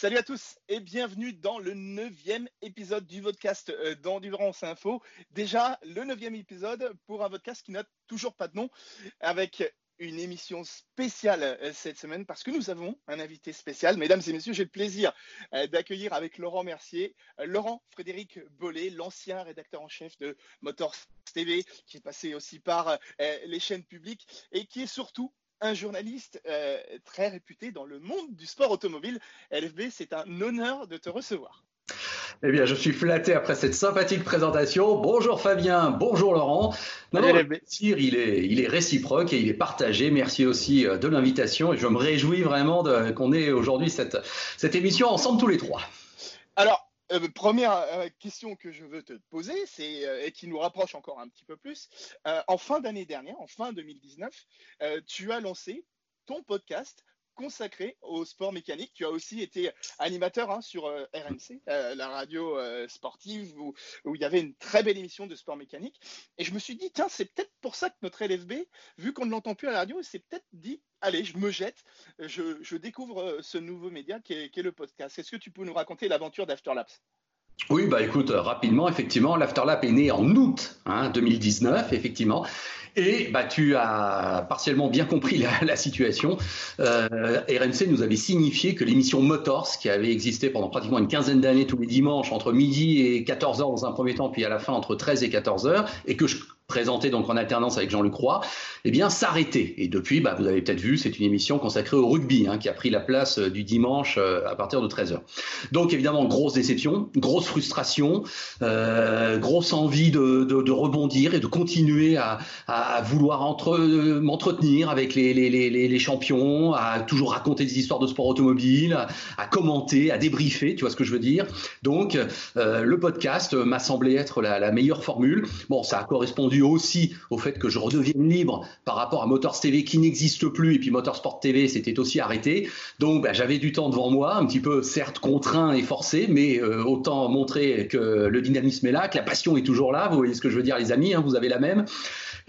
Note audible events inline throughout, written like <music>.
Salut à tous et bienvenue dans le neuvième épisode du podcast euh, d'Endurance Info. Déjà le neuvième épisode pour un podcast qui n'a toujours pas de nom, avec une émission spéciale euh, cette semaine parce que nous avons un invité spécial. Mesdames et messieurs, j'ai le plaisir euh, d'accueillir avec Laurent Mercier, Laurent Frédéric Bollet, l'ancien rédacteur en chef de Motors TV, qui est passé aussi par les chaînes publiques et qui est surtout un journaliste euh, très réputé dans le monde du sport automobile. LFB, c'est un honneur de te recevoir. Eh bien, je suis flatté après cette sympathique présentation. Bonjour Fabien, bonjour Laurent. Non, il est, il est réciproque et il est partagé. Merci aussi euh, de l'invitation et je me réjouis vraiment qu'on ait aujourd'hui cette, cette émission ensemble tous les trois. Euh, première euh, question que je veux te poser, euh, et qui nous rapproche encore un petit peu plus. en fin d'année dernière, en fin 2019, tu as lancé ton podcast consacré au sport mécanique. Tu as aussi été animateur hein, sur RMC, la radio sportive, où, il y avait une très belle émission de sport mécanique. Et je me suis dit, tiens, c'est peut-être pour ça que notre LFB, vu qu'on ne l'entend plus à la radio, s'est peut-être dit, allez, je me jette, je, découvre euh, ce nouveau média qui est, le podcast. Est-ce que tu peux nous raconter l'aventure d'Afterlapse? Oui, bah écoute, euh, rapidement, effectivement, l'Afterlap est né en août 2019, hein, effectivement. Et bah, tu as partiellement bien compris la, situation. Euh, RMC nous avait signifié que l'émission Motors, qui avait existé pendant pratiquement une quinzaine d'années tous les dimanches, entre midi et 14h dans un premier temps, puis à la fin entre 13 et 14h, et que je présenté donc en alternance avec Jean-Luc Roy, eh bien s'arrêter. Et depuis, bah, vous avez peut-être vu, c'est une émission consacrée au rugby hein, qui a pris la place euh, du dimanche euh, à partir de 13h. Donc évidemment, grosse déception, grosse frustration, euh, grosse envie de, rebondir et de continuer à, vouloir entre, m'entretenir avec les, champions, à toujours raconter des histoires de sport automobile, à, commenter, à débriefer, tu vois ce que je veux dire. Donc le podcast m'a semblé être la meilleure formule. Bon, ça a correspondu aussi au fait que je redevienne libre par rapport à Motors TV qui n'existe plus et puis Motorsport TV s'était aussi arrêté. Donc bah, j'avais du temps devant moi, un petit peu certes contraint et forcé, mais euh, autant montrer que le dynamisme est là, que la passion est toujours là. Vous voyez ce que je veux dire, les amis, hein, vous avez la même.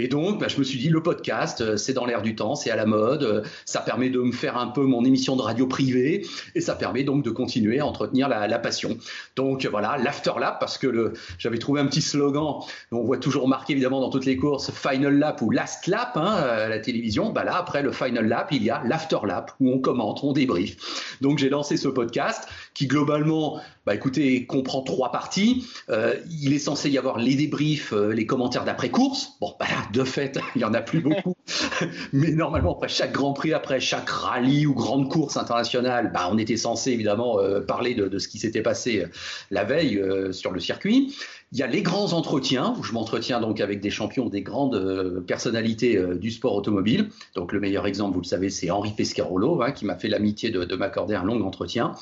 Et donc, bah, je me suis dit, le podcast, euh, c'est dans l'air du temps, c'est à la mode, euh, ça permet de me faire un peu mon émission de radio privée, et ça permet donc de continuer à entretenir la, passion. Donc voilà, l'after lap, parce que j'avais trouvé un petit slogan, on voit toujours marqué évidemment dans toutes les courses, final lap ou last lap hein, à la télévision. Bah là, après le final lap, il y a l'after lap, où on commente, on débrief. Donc j'ai lancé ce podcast qui globalement, bah écoutez, comprend trois parties. Euh, il est censé y avoir les débriefs, les commentaires d'après course. Bon, bah de fait, <laughs> il n'y en a plus beaucoup. <laughs> Mais normalement, après chaque Grand Prix, après chaque rallye ou grande course internationale, bah, on était censé évidemment euh, parler de, ce qui s'était passé euh, la veille euh, sur le circuit. Il y a les grands entretiens, où je m'entretiens donc avec des champions, des grandes personnalités du sport automobile. Donc le meilleur exemple, vous le savez, c'est Henri Pescarolo, hein, qui m'a fait l'amitié de m'accorder un long entretien.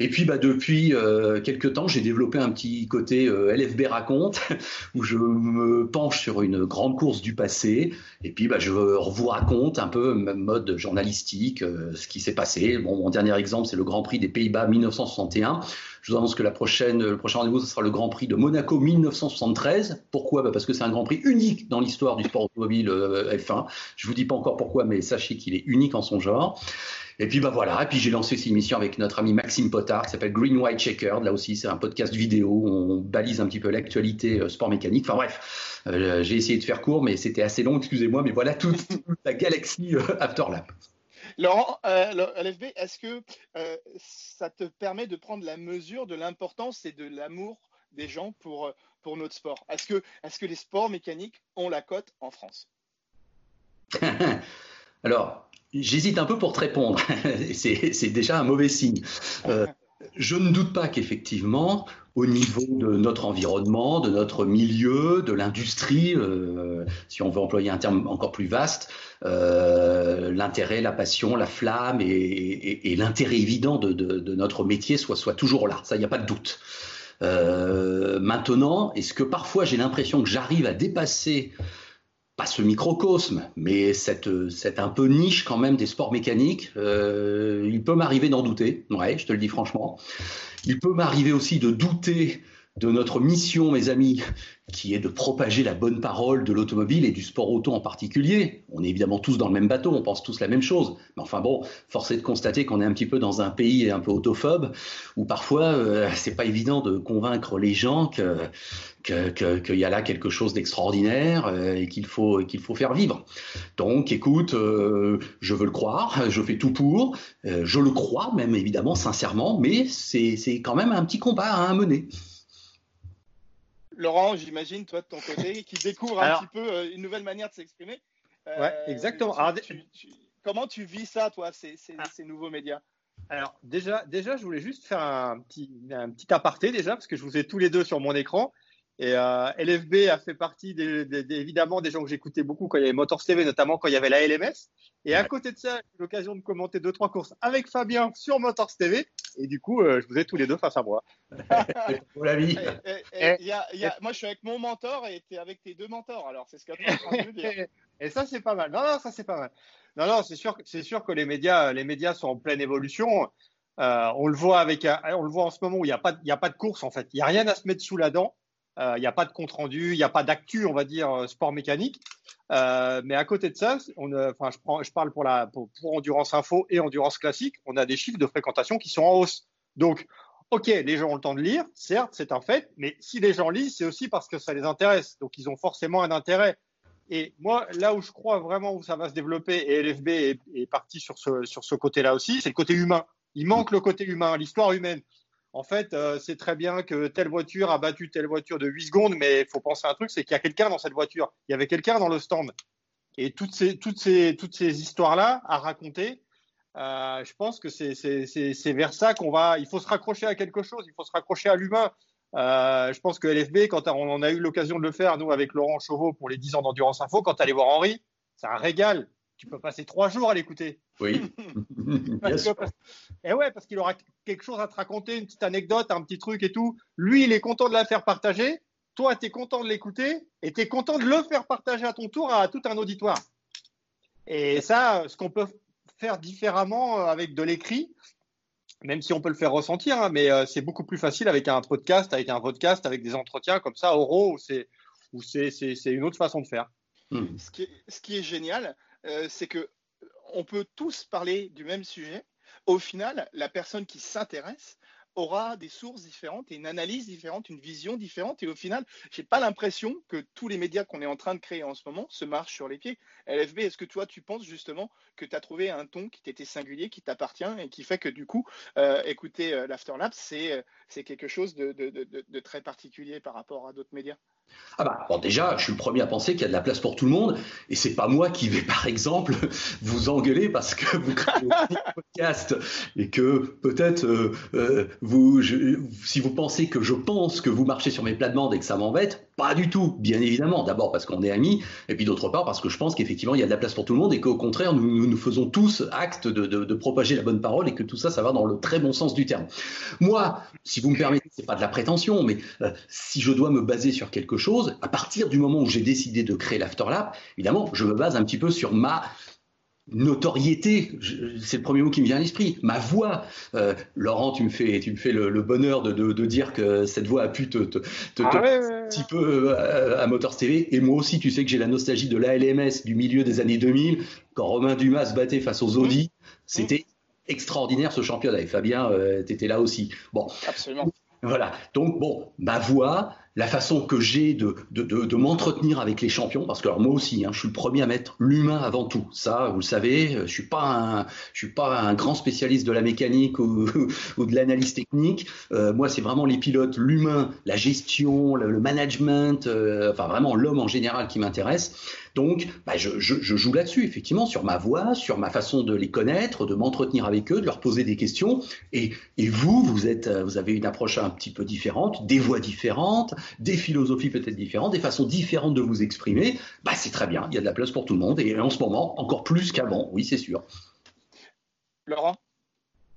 Et puis bah, depuis euh, quelques temps, j'ai développé un petit côté euh, LFB raconte, <laughs> où je me penche sur une grande course du passé, et puis bah, je vous raconte un peu, même mode journalistique, euh, ce qui s'est passé. Bon, mon dernier exemple, c'est le Grand Prix des Pays-Bas 1961. Je vous annonce que la prochaine, le prochain rendez-vous, ce sera le Grand Prix de Monaco 1973. Pourquoi? Bah Parce que c'est un Grand Prix unique dans l'histoire du sport automobile euh, F1. Je vous dis pas encore pourquoi, mais sachez qu'il est unique en son genre. Et puis bah voilà, et puis j'ai lancé cette émission avec notre ami Maxime Potard qui s'appelle Green White Checkered. Là aussi, c'est un podcast vidéo où on balise un petit peu l'actualité euh, sport mécanique. Enfin bref, euh, j'ai essayé de faire court, mais c'était assez long, excusez-moi, mais voilà toute, <laughs> la galaxie euh, Afterlap. Laurent, LFB, est-ce que ça te permet de prendre la mesure de l'importance et de l'amour des gens pour, pour notre sport? Est-ce que, est que les sports mécaniques ont la cote en France? <laughs> Alors, J'hésite un peu pour te répondre. <laughs> c'est déjà un mauvais signe. Euh, je ne doute pas qu'effectivement, au niveau de notre environnement, de notre milieu, de l'industrie, euh, si on veut employer un terme encore plus vaste, euh, l'intérêt, la passion, la flamme et, l'intérêt évident de, notre métier soit, toujours là. Ça, il n'y a pas de doute. maintenant, est-ce que parfois j'ai l'impression que j'arrive à dépasser pas ce microcosme, mais cette, cette un peu niche quand même des sports mécaniques, euh, il peut m'arriver d'en douter, ouais, je te le dis franchement. Il peut m'arriver aussi de douter de notre mission, mes amis, qui est de propager la bonne parole de l'automobile et du sport auto en particulier. On est évidemment tous dans le même bateau, on pense tous la même chose. Mais enfin bon, force est de constater qu'on est un petit peu dans un pays un peu autophobe, où parfois euh, c'est pas évident de convaincre les gens que qu'il y a là quelque chose d'extraordinaire euh, et qu'il faut qu'il faut faire vivre. Donc, écoute, euh, je veux le croire, je fais tout pour, euh, je le crois même évidemment sincèrement, mais c'est quand même un petit combat à mener. Laurent, j'imagine, toi de ton côté, <laughs> qui découvre un petit peu une nouvelle manière de s'exprimer. ouais, exactement. comment tu vis ça, toi, ces, ces, ah. ces nouveaux médias? Alors déjà, déjà, je voulais juste faire un petit, un petit aparté déjà parce que je vous ai tous les deux sur mon écran. Et euh, LFB a fait partie des, évidemment des gens que j'écoutais beaucoup quand il y avait Motors TV, notamment quand il y avait la LMS. Et à côté de ça, j'ai eu l'occasion de commenter deux trois courses avec Fabien sur Motors TV. Et du coup, euh, je vous ai tous les deux face à moi. <laughs> Pour la vie. moi, je suis avec mon mentor et tu es avec tes deux mentors. Alors, c'est ce que tu dire. <laughs> Et ça, c'est pas mal. Non, non, ça, c'est pas mal. Non, non, c'est sûr, c'est sûr que les médias, les médias sont en pleine évolution. Euh, on le voit avec, on le voit en ce moment où il n'y a pas, il y a pas de course en fait. Il n'y a rien à se mettre sous la dent. Euh, il n'y a pas de compte rendu, il n'y a pas d'actu, on va dire, euh, sport mécanique. Euh, mais à côté de ça, on, enfin, je, je parle pour, la, pour, Endurance Info et Endurance Classique, on a des chiffres de fréquentation qui sont en hausse. Donc, ok, les gens ont le temps de lire, certes, c'est un fait, mais si les gens lisent, c'est aussi parce que ça les intéresse. Donc, ils ont forcément un intérêt. Et moi, là où je crois vraiment où ça va se développer, et LFB est, est parti sur ce, sur ce côté-là aussi, c'est le côté humain. Il manque le côté humain, l'histoire humaine en fait, euh, c'est très bien que telle voiture a battu telle voiture de 8 secondes, mais il faut penser à un truc, c'est qu'il y a quelqu'un dans cette voiture. Il y avait quelqu'un dans le stand. Et toutes ces, histoires-là à raconter, euh, je pense que c'est vers ça qu'on va. Il faut se raccrocher à quelque chose, il faut se raccrocher à l'humain. Euh, je pense que LFB, quand on en a eu l'occasion de le faire, nous, avec Laurent Chauveau pour les 10 ans d'Endurance Info, quand tu allais voir Henri, c'est un régal tu peux passer trois jours à l'écouter. Oui. <laughs> et ouais, parce qu'il aura quelque chose à te raconter, une petite anecdote, un petit truc et tout. Lui, il est content de la faire partager. Toi, tu es content de l'écouter et tu es content de le faire partager à ton tour à tout un auditoire. Et ça, ce qu'on peut faire différemment avec de l'écrit, même si on peut le faire ressentir, hein, mais euh, c'est beaucoup plus facile avec un podcast, avec un podcast, avec des entretiens comme ça, oraux, où c'est une autre façon de faire. Hmm. Ce, qui ce qui est génial, euh, c'est que on peut tous parler du même sujet. Au final, la personne qui s'intéresse aura des sources différentes et une analyse différente, une vision différente. Et au final, j'ai pas l'impression que tous les médias qu'on est en train de créer en ce moment se marchent sur les pieds. LFB, est-ce que toi, tu penses justement que tu as trouvé un ton qui t'était singulier, qui t'appartient et qui fait que du coup, euh, écouter euh, l'Afterlap, c'est quelque chose de très particulier par rapport à d'autres médias? Ah bah, bon, déjà, je suis le premier à penser qu'il y a de la place pour tout le monde, et c'est pas moi qui vais, <laughs> par exemple, vous engueuler parce que vous créez un podcast et que peut-être euh, euh, vous, si vous pensez que je pense que vous marchez sur mes plates-bandes et que ça m'embête, pas du tout, bien évidemment. D'abord parce qu'on est amis, et puis d'autre part parce que je pense qu'effectivement il y a de la place pour tout le monde et qu'au contraire nous, nous faisons tous acte de, de, propager la bonne parole et que tout ça, ça va dans le très bon sens du terme. Moi, si vous me permettez, c'est pas de la prétention, mais euh, si je dois me baser sur quelque chose, à partir du moment où j'ai décidé de créer l'Afterlap, évidemment, je me base un petit peu sur ma notoriété, c'est le premier mot qui me vient à l'esprit, ma voix. Euh, Laurent, tu me fais, tu me fais le, bonheur de, de, de, dire que cette voix a pu te, te, te, ah un petit peu euh, à Motors TV. Et moi aussi, tu sais que j'ai la nostalgie de l'ALMS du milieu des années 2000, quand Romain Dumas se battait face aux Audi. C'était extraordinaire ce championnat. Et Fabien, euh, tu étais là aussi. Bon. Absolument. Voilà. Donc, bon, ma voix, la façon que j'ai de, de, de, m'entretenir avec les champions, parce que alors moi aussi, hein, je suis le premier à mettre l'humain avant tout. Ça, vous le savez, je suis pas un, je suis pas un grand spécialiste de la mécanique ou, <laughs> ou de l'analyse technique. Euh, moi, c'est vraiment les pilotes, l'humain, la gestion, le, management, euh, enfin vraiment l'homme en général qui m'intéresse. Donc, bah, je, joue là-dessus, effectivement, sur ma voix, sur ma façon de les connaître, de m'entretenir avec eux, de leur poser des questions. Et, vous, vous êtes, vous avez une approche un petit peu différente, des voix différentes, des philosophies peut-être différentes, des façons différentes de vous exprimer, bah c'est très bien, il y a de la place pour tout le monde, et en ce moment, encore plus qu'avant, oui, c'est sûr. Laurent,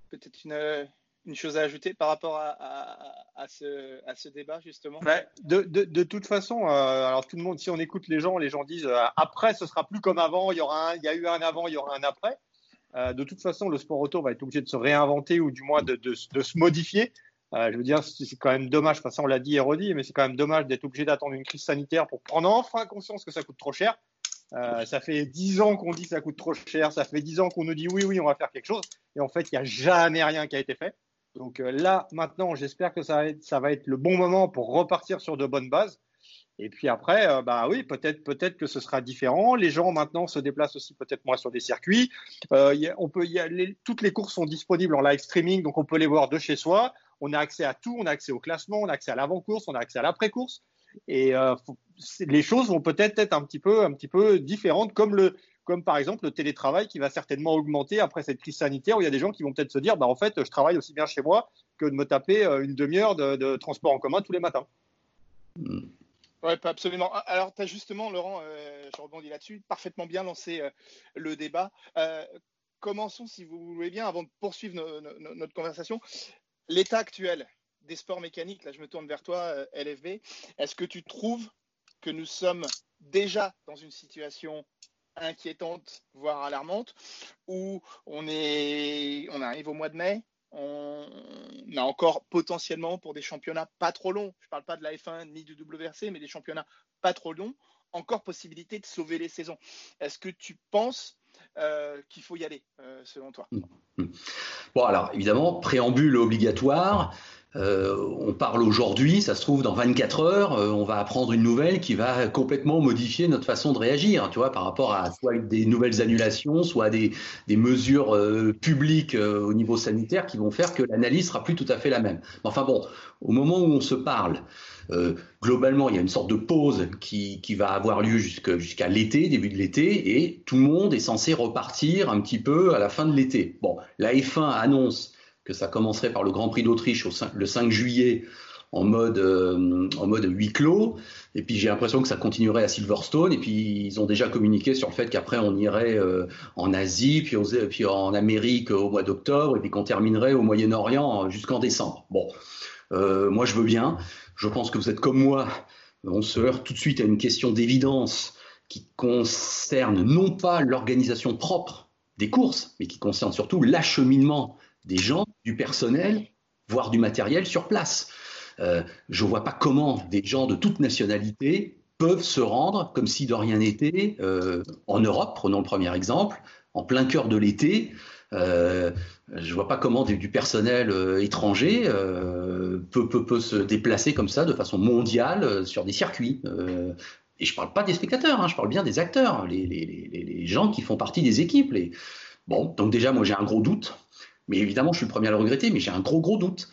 peut-être une, une, chose à ajouter par rapport à, ce, débat, justement de, toute façon, euh, alors tout le monde, si on écoute les gens, les gens disent euh, après, ce sera plus comme avant, il y, aura il y a eu un avant, il y aura un après. Euh, de toute façon, le sport auto va être obligé de se réinventer ou du moins de, de se modifier. je veux dire, c'est quand même dommage, enfin, ça on l'a dit et redit, mais c'est quand même dommage d'être obligé d'attendre une crise sanitaire pour prendre enfin conscience que ça coûte trop cher. ça fait dix ans qu'on dit que ça coûte trop cher, ça fait dix ans qu'on nous dit oui, oui, on va faire quelque chose, et en fait, il n'y a jamais rien qui a été fait. Donc là, maintenant, j'espère que ça va être le bon moment pour repartir sur de bonnes bases. Et puis après, euh, bah oui, peut-être peut-être que ce sera différent. Les gens maintenant se déplacent aussi peut-être moins sur des circuits. Euh, on peut, toutes les courses sont disponibles en live streaming, donc on peut les voir de chez soi. On a accès à tout, on a accès au classement, on a accès à l'avant-course, on a accès à l'après-course. Et euh, les choses vont peut-être être un petit peu un petit peu différentes, comme le comme par exemple le télétravail qui va certainement augmenter après cette crise sanitaire où il y a des gens qui vont peut-être se dire bah en fait je travaille aussi bien chez moi que de me taper une demi-heure de, de transport en commun tous les matins. Hmm. Oui, absolument. Alors, tu as justement, Laurent, euh, je rebondis là-dessus, parfaitement bien lancé euh, le débat. Euh, commençons, si vous voulez bien, avant de poursuivre notre conversation. L'état actuel des sports mécaniques, là je me tourne vers toi, LFB, est-ce que tu trouves que nous sommes déjà dans une situation inquiétante, voire alarmante, où on, est, on arrive au mois de mai, on a encore potentiellement pour des championnats pas trop longs, je ne parle pas de la F1 ni du WRC, mais des championnats pas trop longs, encore possibilité de sauver les saisons. Est-ce que tu penses euh, qu'il faut y aller, euh, selon toi? Bon, alors évidemment, préambule obligatoire. Euh, on parle aujourd'hui, ça se trouve dans 24 heures, euh, on va apprendre une nouvelle qui va complètement modifier notre façon de réagir, tu vois, par rapport à soit des nouvelles annulations, soit des, des mesures euh, publiques au niveau sanitaire qui vont faire que l'analyse sera plus tout à fait la même. Enfin bon, au moment où on se parle, globalement, il y a une sorte de pause qui, qui va avoir lieu jusqu'à l'été, début de l'été, et tout le monde est censé repartir un petit peu à la fin de l'été. Bon, la F1 annonce que ça commencerait par le Grand Prix d'Autriche le 5 juillet en mode, euh, en mode huis clos. Et puis j'ai l'impression que ça continuerait à Silverstone. Et puis ils ont déjà communiqué sur le fait qu'après on irait euh, en Asie, puis, en Amérique au mois d'octobre, et puis qu'on terminerait au Moyen-Orient jusqu'en décembre. Bon, euh, moi je veux bien. Je pense que vous êtes comme moi. On se heurte tout de suite à une question d'évidence qui concerne non pas l'organisation propre des courses, mais qui concerne surtout l'acheminement des gens, du personnel, voire du matériel sur place. Euh, je ne vois pas comment des gens de toute nationalité peuvent se rendre, comme si de rien n'était, euh, en Europe, prenons le premier exemple, en plein cœur de l'été. Euh, je ne vois pas comment du, personnel étranger peut, se déplacer comme ça de façon mondiale sur des circuits. et je ne parle pas des spectateurs, hein, je parle bien des acteurs, les, les, gens qui font partie des équipes. Bon, donc déjà, moi j'ai un gros doute. Mais évidemment, je suis le premier à le regretter, mais j'ai un gros, gros doute.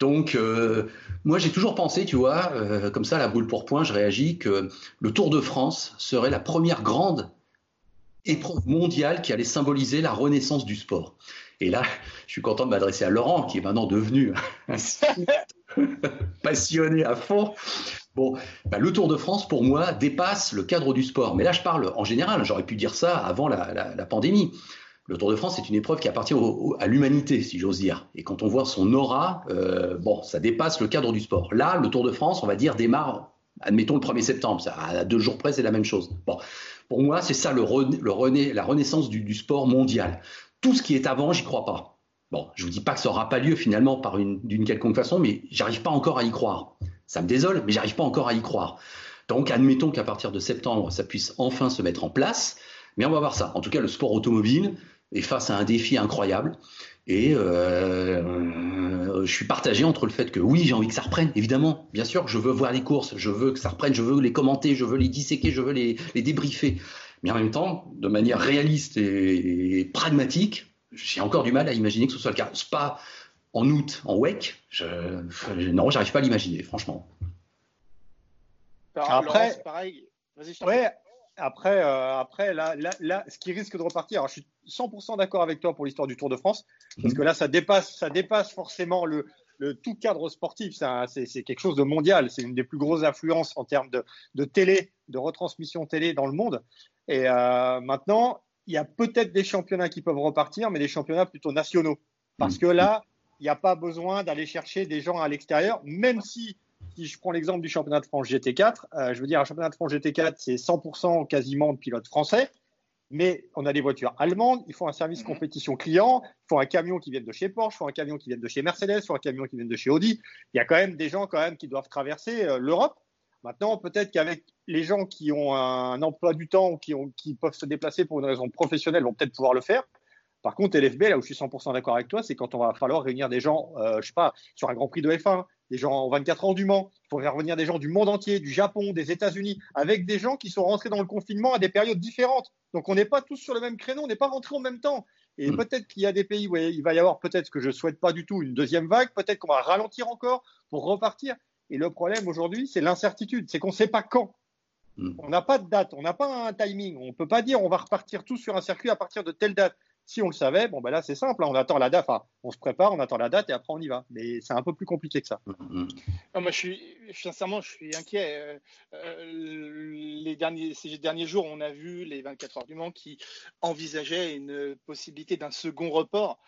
Donc, euh, moi, j'ai toujours pensé, tu vois, euh, comme ça, la boule pour point, je réagis que le Tour de France serait la première grande épreuve mondiale qui allait symboliser la renaissance du sport. Et là, je suis content de m'adresser à Laurent, qui est maintenant devenu <laughs> passionné à fond. Bon, bah, le Tour de France, pour moi, dépasse le cadre du sport. Mais là, je parle en général, j'aurais pu dire ça avant la pandémie le Tour de France, c'est une épreuve qui appartient à l'humanité, si j'ose dire. Et quand on voit son aura, euh, bon, ça dépasse le cadre du sport. Là, le Tour de France, on va dire, démarre, admettons, le 1er septembre. À deux jours près, c'est la même chose. Bon, pour moi, c'est ça le, le la renaissance du, sport mondial. Tout ce qui est avant, j'y crois pas. Bon, je vous dis pas que ça aura pas lieu finalement d'une quelconque façon, mais j'arrive pas encore à y croire. Ça me désole, mais j'arrive pas encore à y croire. Donc, admettons qu'à partir de septembre, ça puisse enfin se mettre en place. Mais on va voir ça. En tout cas, le sport automobile, et face à un défi incroyable. Et euh, je suis partagé entre le fait que oui, j'ai envie que ça reprenne, évidemment, bien sûr, je veux voir les courses, je veux que ça reprenne, je veux les commenter, je veux les disséquer, je veux les, les débriefer. Mais en même temps, de manière réaliste et, pragmatique, j'ai encore du mal à imaginer que ce soit le cas. Spa en août, en WEC, je, je, non, j'arrive pas à l'imaginer, franchement. Après, pareil. Ouais, après, euh, après là, là, ce qui risque de repartir, alors je suis 100% d'accord avec toi pour l'histoire du Tour de France, parce mhm. que là, ça dépasse, ça dépasse forcément le, le tout cadre sportif. C'est quelque chose de mondial. C'est une des plus grosses influences en termes de, de, télé, de retransmission télé dans le monde. Et euh, maintenant, il y a peut-être des championnats qui peuvent repartir, mais des championnats plutôt nationaux. Parce mhm. que là, il n'y a pas besoin d'aller chercher des gens à l'extérieur, même si si je prends l'exemple du championnat de France GT4, euh, je veux dire, un championnat de France GT4, c'est 100% quasiment de pilotes français. mais on a des voitures allemandes, il faut un service mhm. compétition client, il faut un camion qui vienne de chez Porsche, il faut un camion qui vienne de chez Mercedes, il faut un camion qui vienne de chez Audi. Il y a quand même des gens quand même qui doivent traverser euh, l'Europe. Maintenant, peut-être qu'avec les gens qui ont un emploi du temps ou qui, qui peuvent se déplacer pour une raison professionnelle vont peut-être pouvoir le faire. Par contre, LFB, là où je suis 100% d'accord avec toi, c'est quand on va falloir réunir des gens, euh, je sais pas, sur un Grand Prix de F1, des gens en 24 heures du Mans, il faut faire venir des gens du monde entier, du Japon, des États-Unis, avec des gens qui sont rentrés dans le confinement à des périodes différentes. Donc on n'est pas tous sur le même créneau, on n'est pas rentrés en même temps. Et hmm. peut-être qu'il y a des pays où il va y avoir peut-être ce que je souhaite pas du tout, une deuxième vague, peut-être qu'on va ralentir encore pour repartir. Et le problème aujourd'hui, c'est l'incertitude, c'est qu'on ne sait pas quand. Hmm. On n'a pas de date, on n'a pas un timing. On ne peut pas dire on va repartir tous sur un circuit à partir de telle date. Si on le savait, bon ben là c'est simple, hein. on attend la date, enfin, on se prépare, on attend la date et après on y va. Mais c'est un peu plus compliqué que ça. moi je suis sincèrement je suis inquiet. Euh, euh, les derniers ces derniers jours, on a vu les 24 heures du Mans qui envisageaient une possibilité d'un second report.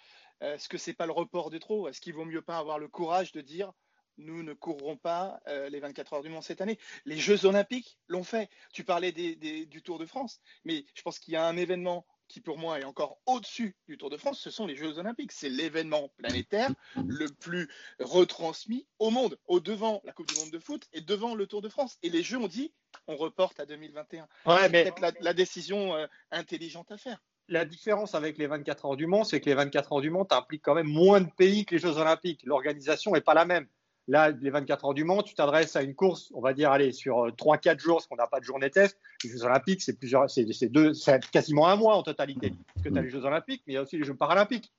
Est-ce que c'est pas le report de trop? Est-ce qu'il vaut mieux pas avoir le courage de dire nous ne courrons pas euh, les 24 heures du Mans cette année? Les Jeux Olympiques l'ont fait. Tu parlais du Tour de France, mais je pense qu'il y a un événement qui pour moi est encore au-dessus du Tour de France, ce sont les Jeux Olympiques. C'est l'événement planétaire le plus retransmis au monde, au devant la Coupe du Monde de foot et devant le Tour de France. Et les Jeux ont dit, on reporte à 2021. c'est peut-être la, décision euh, intelligente à faire. La différence avec les 24 heures du Mans, c'est que les 24 heures du Mans impliquent quand même moins de pays que les Jeux Olympiques. L'organisation n'est pas la même. Là, les 24 heures du Mans, tu t'adresses à une course, on va dire, allez, sur 3-4 euh, jours, parce qu'on n'a pas de journée test. Les Jeux Olympiques, c'est plusieurs, c'est, deux, c'est quasiment un mois en totalité. Parce que tu as les Jeux Olympiques, mais il y a aussi les Jeux Paralympiques.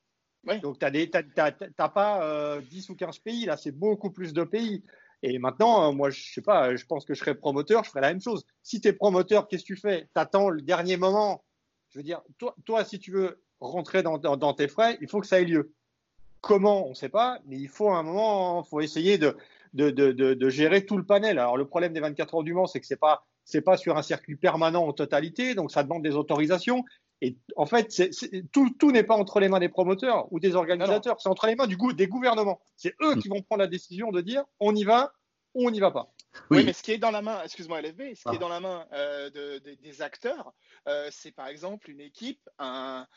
Donc, tu n'as pas 10 euh, ou 15 pays, là, c'est beaucoup plus de pays. Et maintenant, euh, moi, je sais pas, je pense que je serais promoteur, je ferais la même chose. Si tu es promoteur, qu'est-ce que tu fais? Tu attends le dernier moment. Je veux dire, toi, toi si tu veux rentrer dans, dans tes frais, il faut que ça ait lieu. Comment, on ne sait pas, mais il faut un moment, faut essayer de, de, de, de, gérer tout le panel. Alors le problème des 24 heures du Mans, c'est que c'est pas c'est pas sur un circuit permanent en totalité, donc ça demande des autorisations. Et en fait, tout, tout n'est pas entre les mains des promoteurs ou des organisateurs, c'est entre les mains du des gouvernements. C'est eux qui vont prendre la décision de dire on y va ou on n'y va pas. Oui. mais ce qui est dans la main, excuse-moi LFB, ce qui est ah. dans la main euh, des acteurs, euh, c'est par exemple une équipe, un,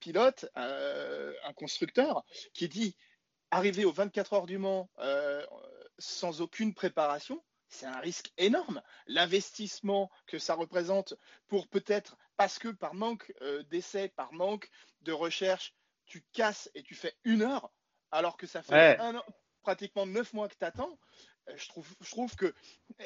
pilote, euh, un constructeur qui dit arriver aux 24 heures du Mans sans aucune préparation, c'est un risque énorme. L'investissement que ça représente pour peut-être, parce que par manque d'essais, par manque de recherche, tu casses et tu fais une heure, alors que ça fait pratiquement neuf mois que tu attends. Euh, je trouve, je trouve que euh,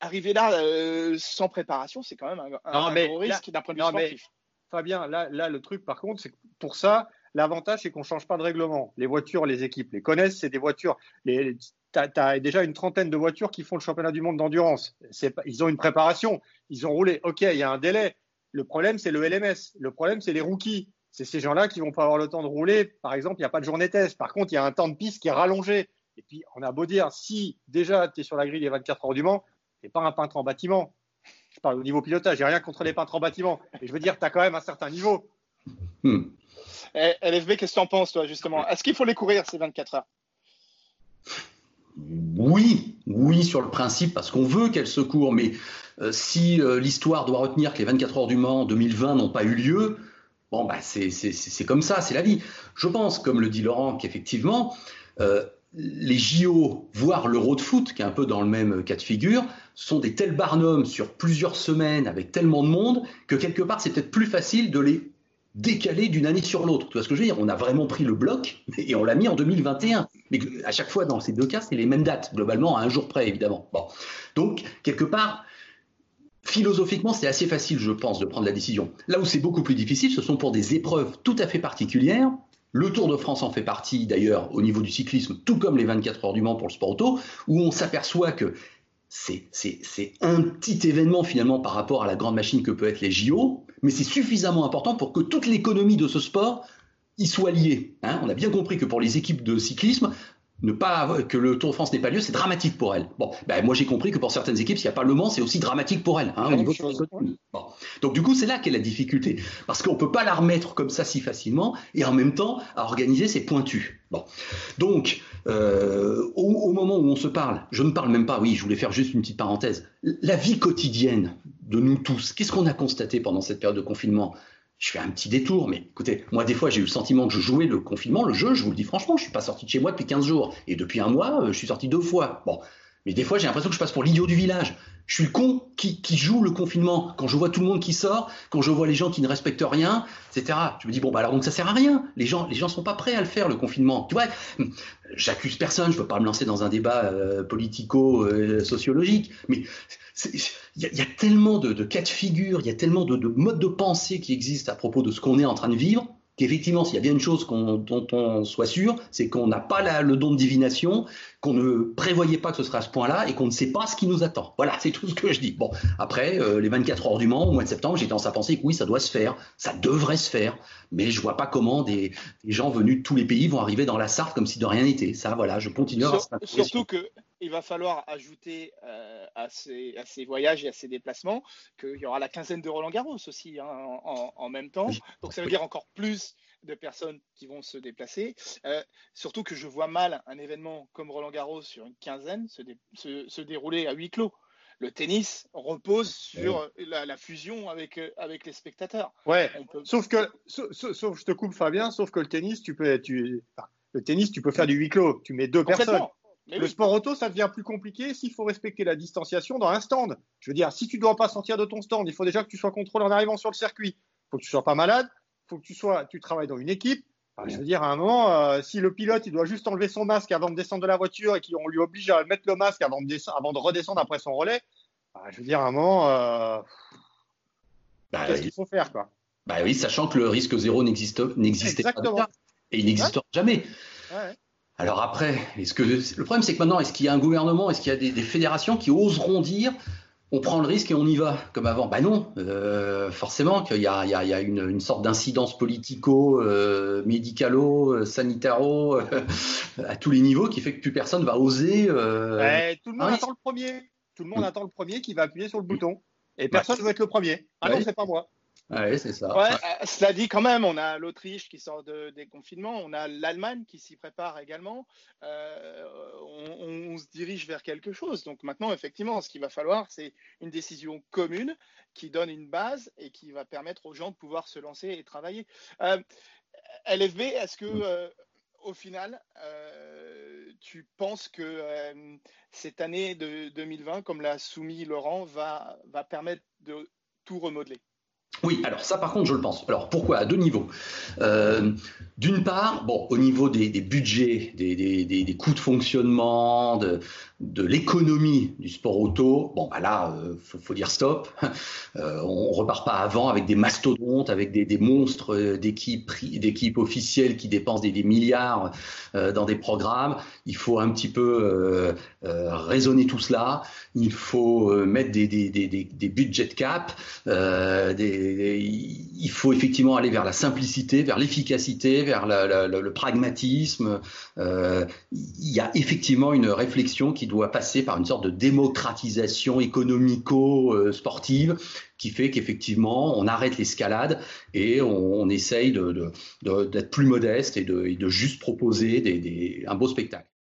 arriver là euh, sans préparation, c'est quand même un, gros risque d'un point de vue sportif. Fabien, là, là, le truc, par contre, c'est que pour ça, l'avantage, c'est qu'on ne change pas de règlement. Les voitures, les équipes les connaissent, c'est des voitures. tu as, déjà une trentaine de voitures qui font le championnat du monde d'endurance. Ils ont une préparation, ils ont roulé. OK, il y a un délai. Le problème, c'est le LMS. Le problème, c'est les rookies. C'est ces gens-là qui vont pas avoir le temps de rouler. Par exemple, il n'y a pas de journée test. Par contre, il y a un temps de piste qui est rallongé. Et puis, on a beau dire, si déjà tu es sur la grille des 24 heures du Mans, tu n'es pas un peintre en bâtiment. Je parle au niveau pilotage, j'ai rien contre les peintres en bâtiment. Et je veux dire, tu as quand même un certain niveau. Hmm. Eh, LFB, qu'est-ce que tu en penses, toi, justement? Est-ce qu'il faut les courir, ces 24 heures? Oui, oui, sur le principe, parce qu'on veut qu'elles se courent, mais euh, si euh, l'histoire doit retenir que les 24 heures du Mans 2020 n'ont pas eu lieu, bon, bah, c'est comme ça, c'est la vie. Je pense, comme le dit Laurent, qu'effectivement, euh, les JO, voire l'Euro de foot, qui est un peu dans le même cas de figure, sont des tels barnums sur plusieurs semaines avec tellement de monde que quelque part c'est peut-être plus facile de les décaler d'une année sur l'autre. Tu vois ce que je veux dire? On a vraiment pris le bloc <laughs> et on l'a mis en 2021. Mais à chaque fois dans ces deux cas, c'est les mêmes dates, globalement à un jour près évidemment. Bon. Donc quelque part, philosophiquement, c'est assez facile, je pense, de prendre la décision. Là où c'est beaucoup plus difficile, ce sont pour des épreuves tout à fait particulières le Tour de France en fait partie d'ailleurs au niveau du cyclisme, tout comme les 24 heures du Mans pour le sport auto, où on s'aperçoit que c'est un petit événement finalement par rapport à la grande machine que peut être les JO, mais c'est suffisamment important pour que toute l'économie de ce sport y soit liée. Hein. on a bien compris que pour les équipes de cyclisme, ne pas que le Tour de France n'ait pas lieu, c'est dramatique pour elle. Bon, ben moi j'ai compris que pour certaines équipes, s'il n'y a pas Le Mans, c'est aussi dramatique pour elle. Hein, au niveau bon. Donc du coup, c'est là qu'est la difficulté, parce qu'on peut pas la remettre comme ça si facilement, et en même temps à organiser ses pointus. Bon, donc euh, au, au, moment où on se parle, je ne parle même pas. Oui, je voulais faire juste une petite parenthèse. La vie quotidienne de nous tous, qu'est-ce qu'on a constaté pendant cette période de confinement? Je fais un petit détour, mais écoutez, moi des fois j'ai eu le sentiment que je jouais le confinement, le jeu, je vous le dis franchement, je suis pas sorti de chez moi depuis 15 jours, et depuis un mois, euh, je suis sorti deux fois. Bon, mais des fois j'ai l'impression que je passe pour l'idiot du village. Je suis le con qui, joue le confinement. Quand je vois tout le monde qui sort, quand je vois les gens qui ne respectent rien, etc. Je me dis bon bah alors donc ça sert à rien. Les gens, les gens sont pas prêts à le faire le confinement. Tu vois, j'accuse personne. Je veux pas me lancer dans un débat euh, politico-sociologique, euh, mais il y, a tellement de, cas de figure, il y a tellement de modes de pensée qui existent à propos de ce qu'on est en train de vivre qu'effectivement, s'il y a bien une chose dont on soit sûr, c'est qu'on n'a pas la, le don de divination, qu'on ne prévoyait pas que ce serait à ce point-là et qu'on ne sait pas ce qui nous attend. Voilà, c'est tout ce que je dis. Bon, après, euh, les 24 heures du Mans, au mois de septembre, j'ai tendance à penser que oui, ça doit se faire, ça devrait se faire, mais je vois pas comment des, des gens venus de tous les pays vont arriver dans la Sarthe comme si de rien n'était. Ça, voilà, je continue à Surtout que il va falloir ajouter euh, à, ces, à, ces, voyages et à ces déplacements qu'il y aura la quinzaine de Roland Garros aussi hein, en, en, même temps. Donc ça veut dire encore plus de personnes qui vont se déplacer. Euh, surtout que je vois mal un événement comme Roland Garros sur une quinzaine se, dé, se, se dérouler à huis clos le tennis repose sur oui. la, la, fusion avec, avec les spectateurs. Ouais. Peut... Sauf que, sauf, sauf, je te coupe Fabien, sauf que le tennis, tu peux, tu, enfin, le tennis, tu peux faire du huis clos. Tu mets deux personnes. Mais le oui. sport auto, ça devient plus compliqué s'il faut respecter la distanciation dans un stand. Je veux dire, si tu ne dois pas sortir de ton stand, il faut déjà que tu sois contrôlé en arrivant sur le circuit. Il faut que tu sois pas malade. Il faut que tu sois, tu travailles dans une équipe. Enfin, je veux dire, à un moment, euh, si le pilote, il doit juste enlever son masque avant de descendre de la voiture et qu'on lui oblige à mettre le masque avant de, avant de redescendre après son relais, bah, je veux dire, à un moment, euh... bah, qu'est-ce qu'il faut faire, quoi? Bah oui, sachant que le risque zéro n'existe, n'existait pas. Et il n'existera ouais. jamais. Ouais. Alors après, est-ce que le problème c'est que maintenant, est-ce qu'il y a un gouvernement, est-ce qu'il y a des, des, fédérations qui oseront dire on prend le risque et on y va comme avant? Bah non, euh, forcément qu'il y a, y y une, une, sorte d'incidence politico, euh, médicalo, euh, sanitaro euh, à tous les niveaux qui fait que plus personne va oser. Ouais, tout le monde hein, attend le premier. Tout le monde attend le premier qui va appuyer sur le bouton. Et personne ne ouais. veut être le premier. Ah ouais. non, c'est pas moi. Ouais, c'est ça. Ouais, euh, cela dit, quand même, on a l'Autriche qui sort de, des confinements, on a l'Allemagne qui s'y prépare également. Euh, on, on, se dirige vers quelque chose. Donc maintenant, effectivement, ce qu'il va falloir, c'est une décision commune qui donne une base et qui va permettre aux gens de pouvoir se lancer et travailler. Euh, LFB, est-ce que euh, au final, tu penses que cette année de 2020, comme l'a soumis Laurent, va, va permettre de tout remodeler? Oui, alors ça par contre je le pense. Alors pourquoi? À deux niveaux. Euh, D'une part, bon, au niveau des, budgets, des, des, des, coûts de fonctionnement, de, de l'économie du sport auto, bon bah là, euh, faut, dire stop. <laughs> Euh, on repart pas avant avec des mastodontes, avec des, des monstres euh, d'équipes officielles qui dépensent des, milliards euh, dans des programmes. Il faut un petit peu euh, raisonner tout cela. Il faut mettre des, des, des, de cap. Il faut effectivement aller vers la simplicité, vers l'efficacité, vers le, pragmatisme. il y a effectivement une réflexion qui doit passer par une sorte de démocratisation économico-sportive qui fait qu'effectivement, on arrête l'escalade et on, essaye d'être plus modeste et de, juste proposer un beau spectacle.